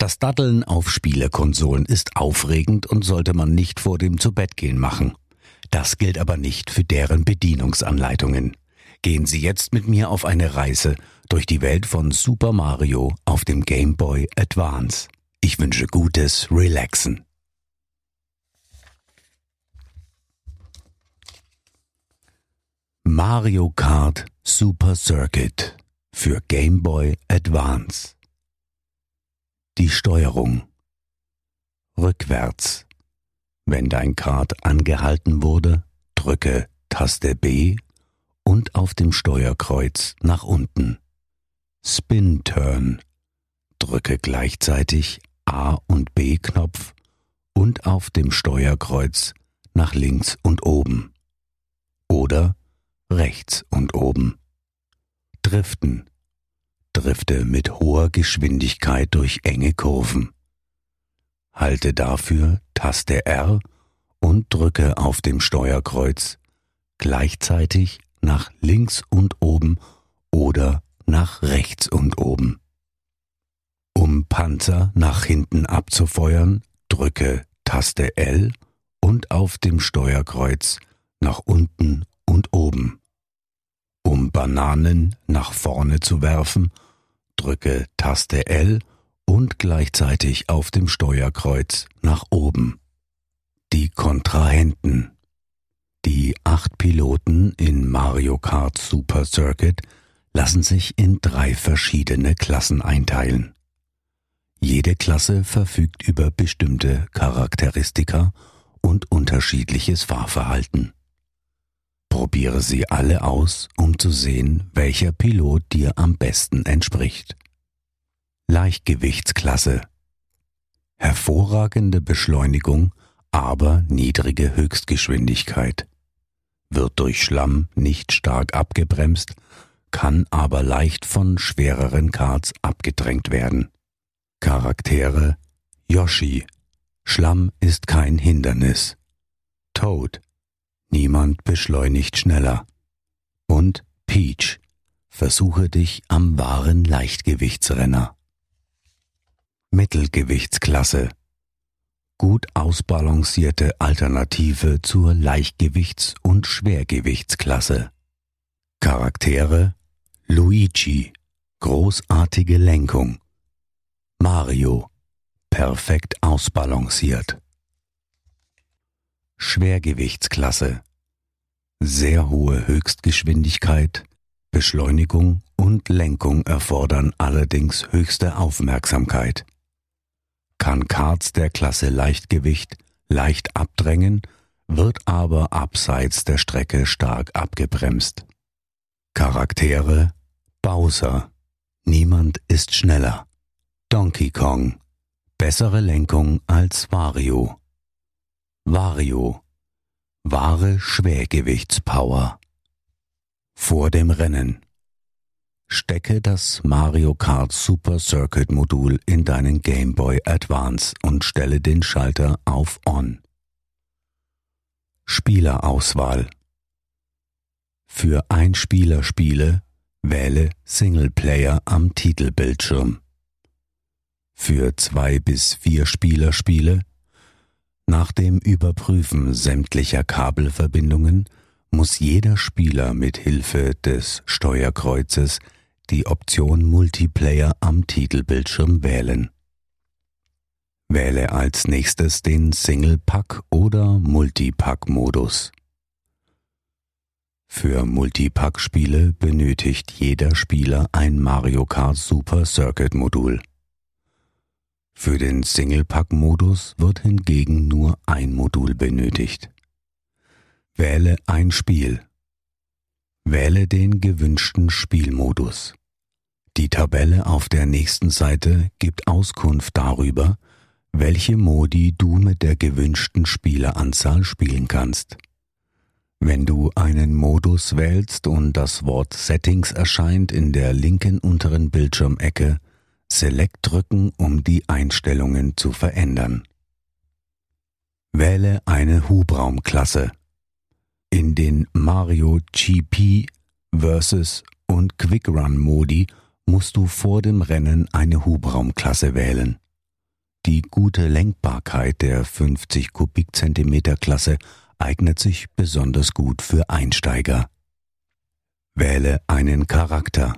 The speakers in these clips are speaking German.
Das Daddeln auf Spielekonsolen ist aufregend und sollte man nicht vor dem Zubettgehen machen. Das gilt aber nicht für deren Bedienungsanleitungen. Gehen Sie jetzt mit mir auf eine Reise durch die Welt von Super Mario auf dem Game Boy Advance. Ich wünsche gutes Relaxen. Mario Kart Super Circuit für Game Boy Advance die Steuerung. Rückwärts. Wenn dein Kart angehalten wurde, drücke Taste B und auf dem Steuerkreuz nach unten. Spin Turn. Drücke gleichzeitig A und B Knopf und auf dem Steuerkreuz nach links und oben. Oder rechts und oben. Driften drifte mit hoher Geschwindigkeit durch enge Kurven. Halte dafür Taste R und drücke auf dem Steuerkreuz gleichzeitig nach links und oben oder nach rechts und oben. Um Panzer nach hinten abzufeuern, drücke Taste L und auf dem Steuerkreuz nach unten und oben. Um Bananen nach vorne zu werfen, drücke Taste L und gleichzeitig auf dem Steuerkreuz nach oben. Die Kontrahenten. Die acht Piloten in Mario Kart Super Circuit lassen sich in drei verschiedene Klassen einteilen. Jede Klasse verfügt über bestimmte Charakteristika und unterschiedliches Fahrverhalten. Probiere sie alle aus, um zu sehen, welcher Pilot dir am besten entspricht. Leichtgewichtsklasse Hervorragende Beschleunigung, aber niedrige Höchstgeschwindigkeit. Wird durch Schlamm nicht stark abgebremst, kann aber leicht von schwereren Karts abgedrängt werden. Charaktere Yoshi Schlamm ist kein Hindernis. Toad Niemand beschleunigt schneller. Und Peach, versuche dich am wahren Leichtgewichtsrenner. Mittelgewichtsklasse. Gut ausbalancierte Alternative zur Leichtgewichts- und Schwergewichtsklasse. Charaktere Luigi, großartige Lenkung. Mario, perfekt ausbalanciert. Schwergewichtsklasse. Sehr hohe Höchstgeschwindigkeit, Beschleunigung und Lenkung erfordern allerdings höchste Aufmerksamkeit. Kann Karts der Klasse Leichtgewicht leicht abdrängen, wird aber abseits der Strecke stark abgebremst. Charaktere Bowser Niemand ist schneller. Donkey Kong Bessere Lenkung als Wario. Vario. Wahre Schwergewichtspower. Vor dem Rennen. Stecke das Mario Kart Super Circuit Modul in deinen Game Boy Advance und stelle den Schalter auf On. Spielerauswahl. Für Einspielerspiele wähle Singleplayer am Titelbildschirm. Für zwei bis vier Spielerspiele nach dem Überprüfen sämtlicher Kabelverbindungen muss jeder Spieler mit Hilfe des Steuerkreuzes die Option Multiplayer am Titelbildschirm wählen. Wähle als nächstes den Single-Pack oder Multipack-Modus. Für Multipack-Spiele benötigt jeder Spieler ein Mario Kart Super Circuit Modul. Für den Single-Pack-Modus wird hingegen nur ein Modul benötigt. Wähle ein Spiel. Wähle den gewünschten Spielmodus. Die Tabelle auf der nächsten Seite gibt Auskunft darüber, welche Modi du mit der gewünschten Spieleranzahl spielen kannst. Wenn du einen Modus wählst und das Wort Settings erscheint in der linken unteren Bildschirmecke, Select drücken, um die Einstellungen zu verändern. Wähle eine Hubraumklasse. In den Mario GP Versus und Quick Run Modi musst du vor dem Rennen eine Hubraumklasse wählen. Die gute Lenkbarkeit der 50 Kubikzentimeter Klasse eignet sich besonders gut für Einsteiger. Wähle einen Charakter.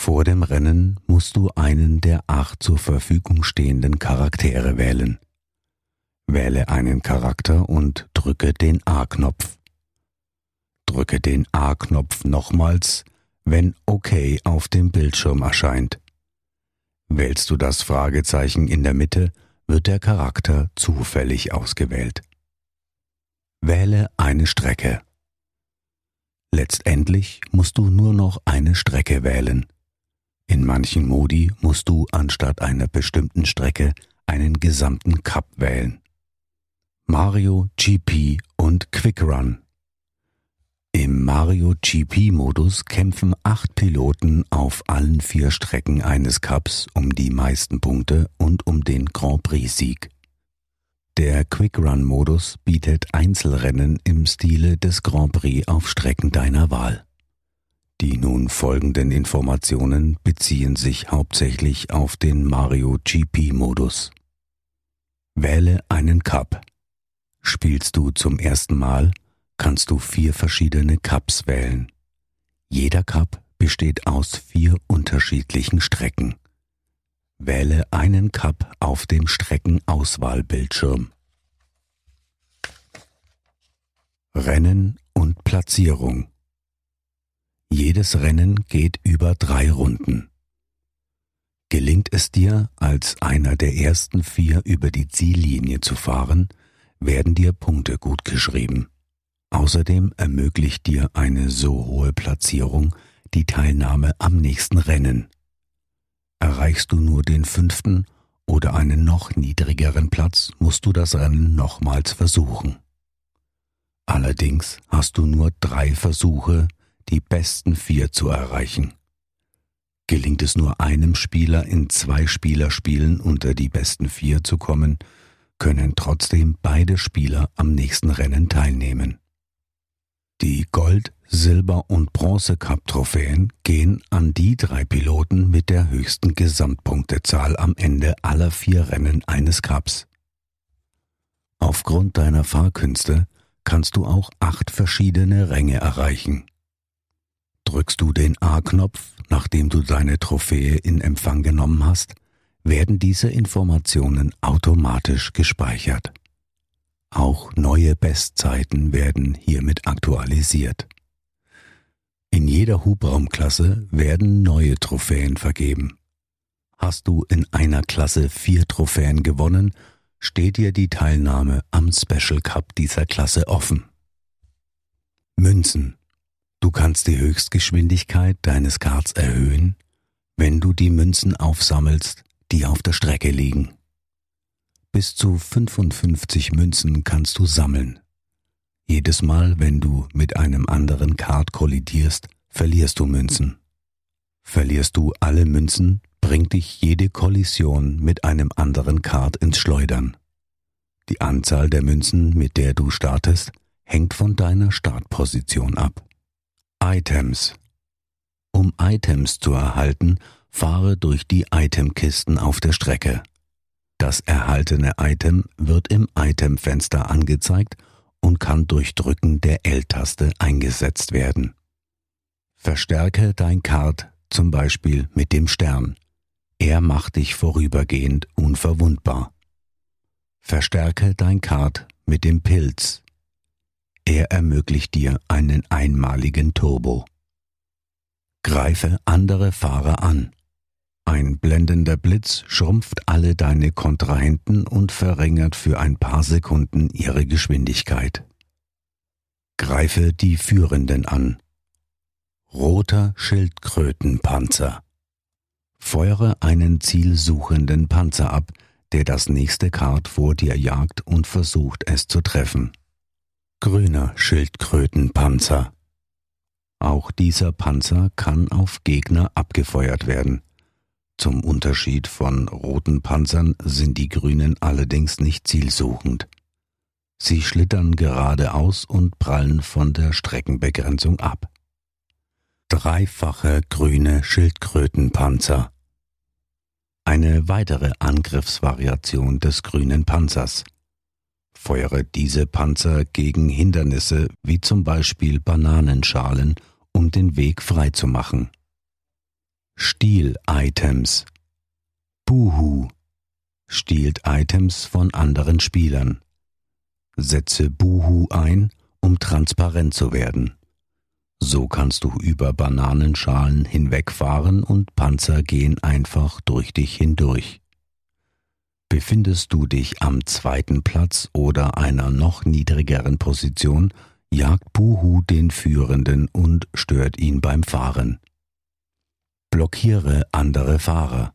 Vor dem Rennen musst du einen der acht zur Verfügung stehenden Charaktere wählen. Wähle einen Charakter und drücke den A-Knopf. Drücke den A-Knopf nochmals, wenn OK auf dem Bildschirm erscheint. Wählst du das Fragezeichen in der Mitte, wird der Charakter zufällig ausgewählt. Wähle eine Strecke. Letztendlich musst du nur noch eine Strecke wählen. In manchen Modi musst du anstatt einer bestimmten Strecke einen gesamten Cup wählen. Mario GP und Quick Run. Im Mario GP-Modus kämpfen acht Piloten auf allen vier Strecken eines Cups um die meisten Punkte und um den Grand Prix-Sieg. Der Quick Run-Modus bietet Einzelrennen im Stile des Grand Prix auf Strecken deiner Wahl. Die nun folgenden Informationen beziehen sich hauptsächlich auf den Mario GP-Modus. Wähle einen Cup. Spielst du zum ersten Mal, kannst du vier verschiedene Cups wählen. Jeder Cup besteht aus vier unterschiedlichen Strecken. Wähle einen Cup auf dem Streckenauswahlbildschirm. Rennen und Platzierung jedes Rennen geht über drei Runden. Gelingt es dir, als einer der ersten vier über die Ziellinie zu fahren, werden dir Punkte gutgeschrieben. Außerdem ermöglicht dir eine so hohe Platzierung die Teilnahme am nächsten Rennen. Erreichst du nur den fünften oder einen noch niedrigeren Platz, musst du das Rennen nochmals versuchen. Allerdings hast du nur drei Versuche, die besten vier zu erreichen. Gelingt es nur einem Spieler in zwei Spielerspielen unter die besten vier zu kommen, können trotzdem beide Spieler am nächsten Rennen teilnehmen. Die Gold-, Silber- und Bronze-Cup-Trophäen gehen an die drei Piloten mit der höchsten Gesamtpunktezahl am Ende aller vier Rennen eines Cups. Aufgrund deiner Fahrkünste kannst du auch acht verschiedene Ränge erreichen. Drückst du den A-Knopf, nachdem du deine Trophäe in Empfang genommen hast, werden diese Informationen automatisch gespeichert. Auch neue Bestzeiten werden hiermit aktualisiert. In jeder Hubraumklasse werden neue Trophäen vergeben. Hast du in einer Klasse vier Trophäen gewonnen, steht dir die Teilnahme am Special Cup dieser Klasse offen. Münzen Du kannst die Höchstgeschwindigkeit deines Karts erhöhen, wenn du die Münzen aufsammelst, die auf der Strecke liegen. Bis zu 55 Münzen kannst du sammeln. Jedes Mal, wenn du mit einem anderen Kart kollidierst, verlierst du Münzen. Verlierst du alle Münzen, bringt dich jede Kollision mit einem anderen Kart ins Schleudern. Die Anzahl der Münzen, mit der du startest, hängt von deiner Startposition ab. Items. Um Items zu erhalten, fahre durch die Itemkisten auf der Strecke. Das erhaltene Item wird im Itemfenster angezeigt und kann durch Drücken der L-Taste eingesetzt werden. Verstärke dein Kart zum Beispiel mit dem Stern. Er macht dich vorübergehend unverwundbar. Verstärke dein Kart mit dem Pilz. Er ermöglicht dir einen einmaligen Turbo. Greife andere Fahrer an. Ein blendender Blitz schrumpft alle deine Kontrahenten und verringert für ein paar Sekunden ihre Geschwindigkeit. Greife die Führenden an. Roter Schildkrötenpanzer. Feuere einen zielsuchenden Panzer ab, der das nächste Kart vor dir jagt und versucht es zu treffen. Grüner Schildkrötenpanzer. Auch dieser Panzer kann auf Gegner abgefeuert werden. Zum Unterschied von roten Panzern sind die grünen allerdings nicht zielsuchend. Sie schlittern geradeaus und prallen von der Streckenbegrenzung ab. Dreifache grüne Schildkrötenpanzer. Eine weitere Angriffsvariation des grünen Panzers. Feuere diese Panzer gegen Hindernisse wie zum Beispiel Bananenschalen, um den Weg freizumachen. Stiel-Items. Buhu stiehlt Items von anderen Spielern. Setze Buhu ein, um transparent zu werden. So kannst du über Bananenschalen hinwegfahren und Panzer gehen einfach durch dich hindurch. Befindest du dich am zweiten Platz oder einer noch niedrigeren Position, jagt Buhu den Führenden und stört ihn beim Fahren. Blockiere andere Fahrer.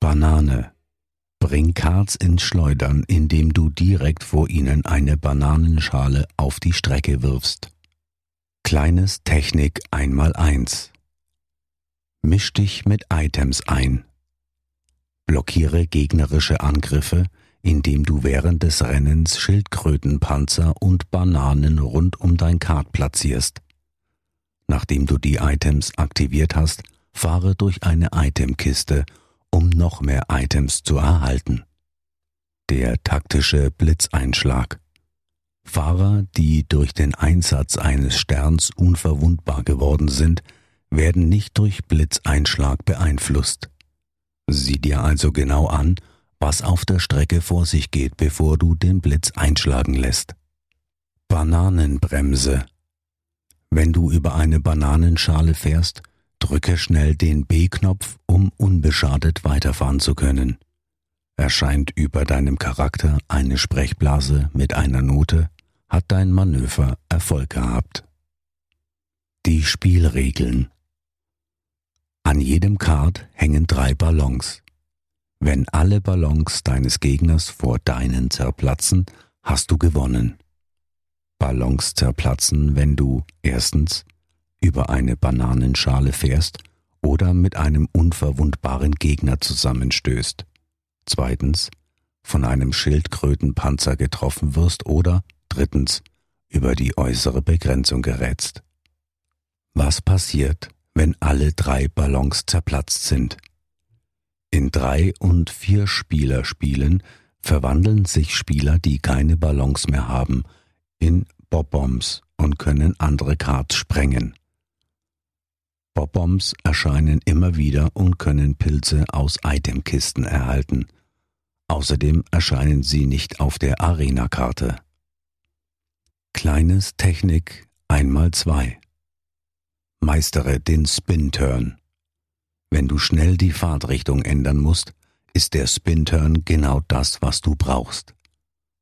Banane. Bring Karts ins Schleudern, indem du direkt vor ihnen eine Bananenschale auf die Strecke wirfst. Kleines Technik einmal eins. Misch dich mit Items ein. Blockiere gegnerische Angriffe, indem du während des Rennens Schildkrötenpanzer und Bananen rund um dein Kart platzierst. Nachdem du die Items aktiviert hast, fahre durch eine Itemkiste, um noch mehr Items zu erhalten. Der taktische Blitzeinschlag. Fahrer, die durch den Einsatz eines Sterns unverwundbar geworden sind, werden nicht durch Blitzeinschlag beeinflusst. Sieh dir also genau an, was auf der Strecke vor sich geht, bevor du den Blitz einschlagen lässt. Bananenbremse. Wenn du über eine Bananenschale fährst, Drücke schnell den B-Knopf, um unbeschadet weiterfahren zu können. Erscheint über deinem Charakter eine Sprechblase mit einer Note, hat dein Manöver Erfolg gehabt. Die Spielregeln An jedem Kart hängen drei Ballons. Wenn alle Ballons deines Gegners vor deinen zerplatzen, hast du gewonnen. Ballons zerplatzen, wenn du erstens über eine Bananenschale fährst oder mit einem unverwundbaren Gegner zusammenstößt. Zweitens, von einem Schildkrötenpanzer getroffen wirst oder drittens, über die äußere Begrenzung gerätst. Was passiert, wenn alle drei Ballons zerplatzt sind? In drei und vier Spielerspielen verwandeln sich Spieler, die keine Ballons mehr haben, in Bob-Bombs und können andere Karts sprengen. Bob-Bombs erscheinen immer wieder und können Pilze aus Itemkisten erhalten. Außerdem erscheinen sie nicht auf der Arena-Karte. Kleines Technik einmal zwei. Meistere den Spin-Turn. Wenn du schnell die Fahrtrichtung ändern musst, ist der Spin-Turn genau das, was du brauchst.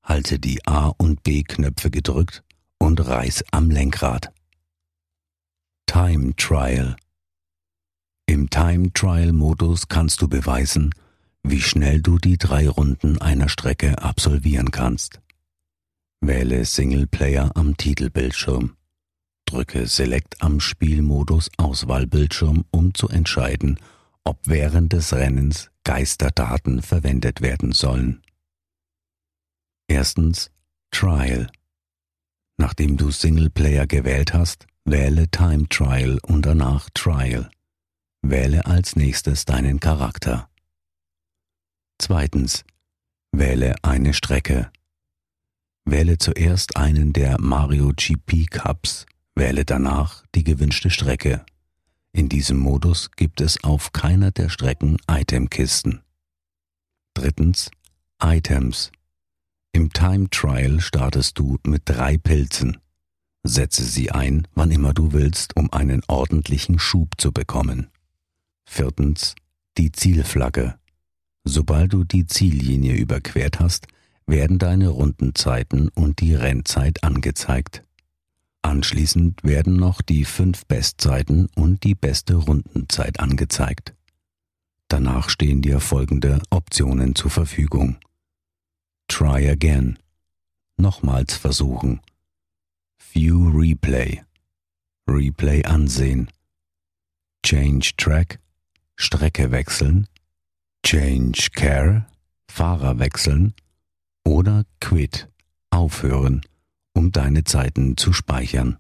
Halte die A- und B-Knöpfe gedrückt und reiß am Lenkrad. Time Trial im Time Trial Modus kannst du beweisen, wie schnell du die drei Runden einer Strecke absolvieren kannst. Wähle Singleplayer am Titelbildschirm. Drücke Select am Spielmodus Auswahlbildschirm, um zu entscheiden, ob während des Rennens Geisterdaten verwendet werden sollen. Erstens Trial. Nachdem du Singleplayer gewählt hast, wähle Time Trial und danach Trial. Wähle als nächstes deinen Charakter. Zweitens. Wähle eine Strecke. Wähle zuerst einen der Mario GP Cups, wähle danach die gewünschte Strecke. In diesem Modus gibt es auf keiner der Strecken Itemkisten. Drittens. Items. Im Time Trial startest du mit drei Pilzen. Setze sie ein, wann immer du willst, um einen ordentlichen Schub zu bekommen. Viertens die Zielflagge. Sobald du die Ziellinie überquert hast, werden deine Rundenzeiten und die Rennzeit angezeigt. Anschließend werden noch die fünf Bestzeiten und die beste Rundenzeit angezeigt. Danach stehen dir folgende Optionen zur Verfügung. Try again. Nochmals versuchen. View Replay. Replay ansehen. Change Track. Strecke wechseln. Change Care. Fahrer wechseln. Oder Quit. Aufhören, um deine Zeiten zu speichern.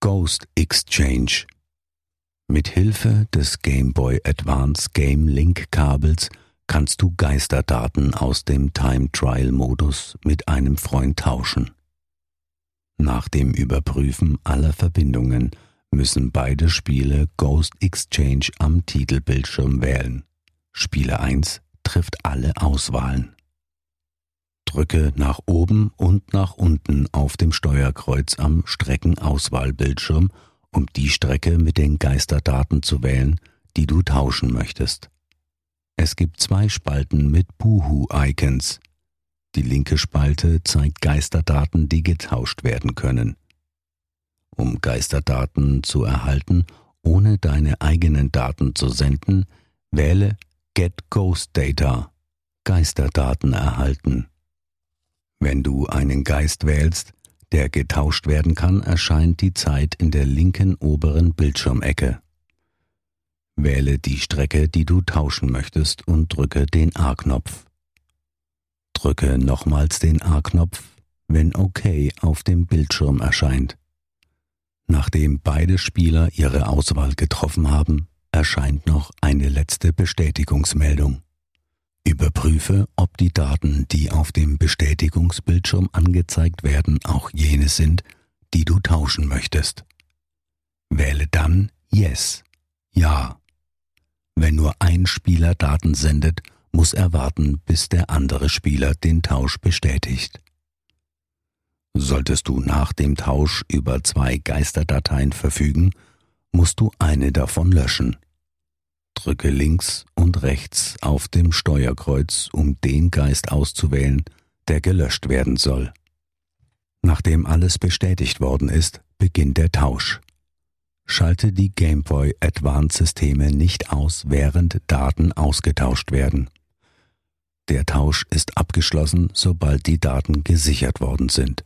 Ghost Exchange. Mit Hilfe des Game Boy Advance Game Link Kabels kannst du Geisterdaten aus dem Time Trial Modus mit einem Freund tauschen. Nach dem Überprüfen aller Verbindungen müssen beide Spiele Ghost Exchange am Titelbildschirm wählen. Spieler 1 trifft alle Auswahlen. Drücke nach oben und nach unten auf dem Steuerkreuz am Streckenauswahlbildschirm, um die Strecke mit den Geisterdaten zu wählen, die du tauschen möchtest. Es gibt zwei Spalten mit Buhu-Icons. Die linke Spalte zeigt Geisterdaten, die getauscht werden können. Um Geisterdaten zu erhalten, ohne deine eigenen Daten zu senden, wähle Get Ghost Data. Geisterdaten erhalten. Wenn du einen Geist wählst, der getauscht werden kann, erscheint die Zeit in der linken oberen Bildschirmecke. Wähle die Strecke, die du tauschen möchtest und drücke den A-Knopf. Drücke nochmals den A-Knopf, wenn OK auf dem Bildschirm erscheint. Nachdem beide Spieler ihre Auswahl getroffen haben, erscheint noch eine letzte Bestätigungsmeldung. Überprüfe, ob die Daten, die auf dem Bestätigungsbildschirm angezeigt werden, auch jene sind, die du tauschen möchtest. Wähle dann Yes, Ja. Wenn nur ein Spieler Daten sendet, muss er warten, bis der andere Spieler den Tausch bestätigt. Solltest du nach dem Tausch über zwei Geisterdateien verfügen, musst du eine davon löschen. Drücke links und rechts auf dem Steuerkreuz, um den Geist auszuwählen, der gelöscht werden soll. Nachdem alles bestätigt worden ist, beginnt der Tausch. Schalte die Game Boy Advance Systeme nicht aus, während Daten ausgetauscht werden. Der Tausch ist abgeschlossen, sobald die Daten gesichert worden sind.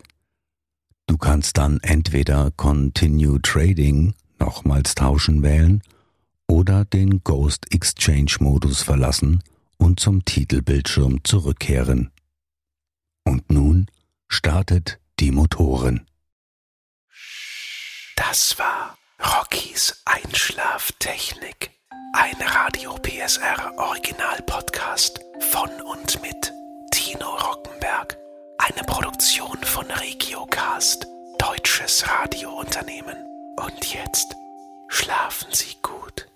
Du kannst dann entweder Continue Trading nochmals tauschen wählen oder den Ghost Exchange Modus verlassen und zum Titelbildschirm zurückkehren. Und nun startet die Motoren. Das war Rockys Einschlaftechnik. Ein Radio PSR Original Podcast von und mit Tino Rockenberg. Eine Produktion von Regiocast, deutsches Radiounternehmen. Und jetzt schlafen Sie gut.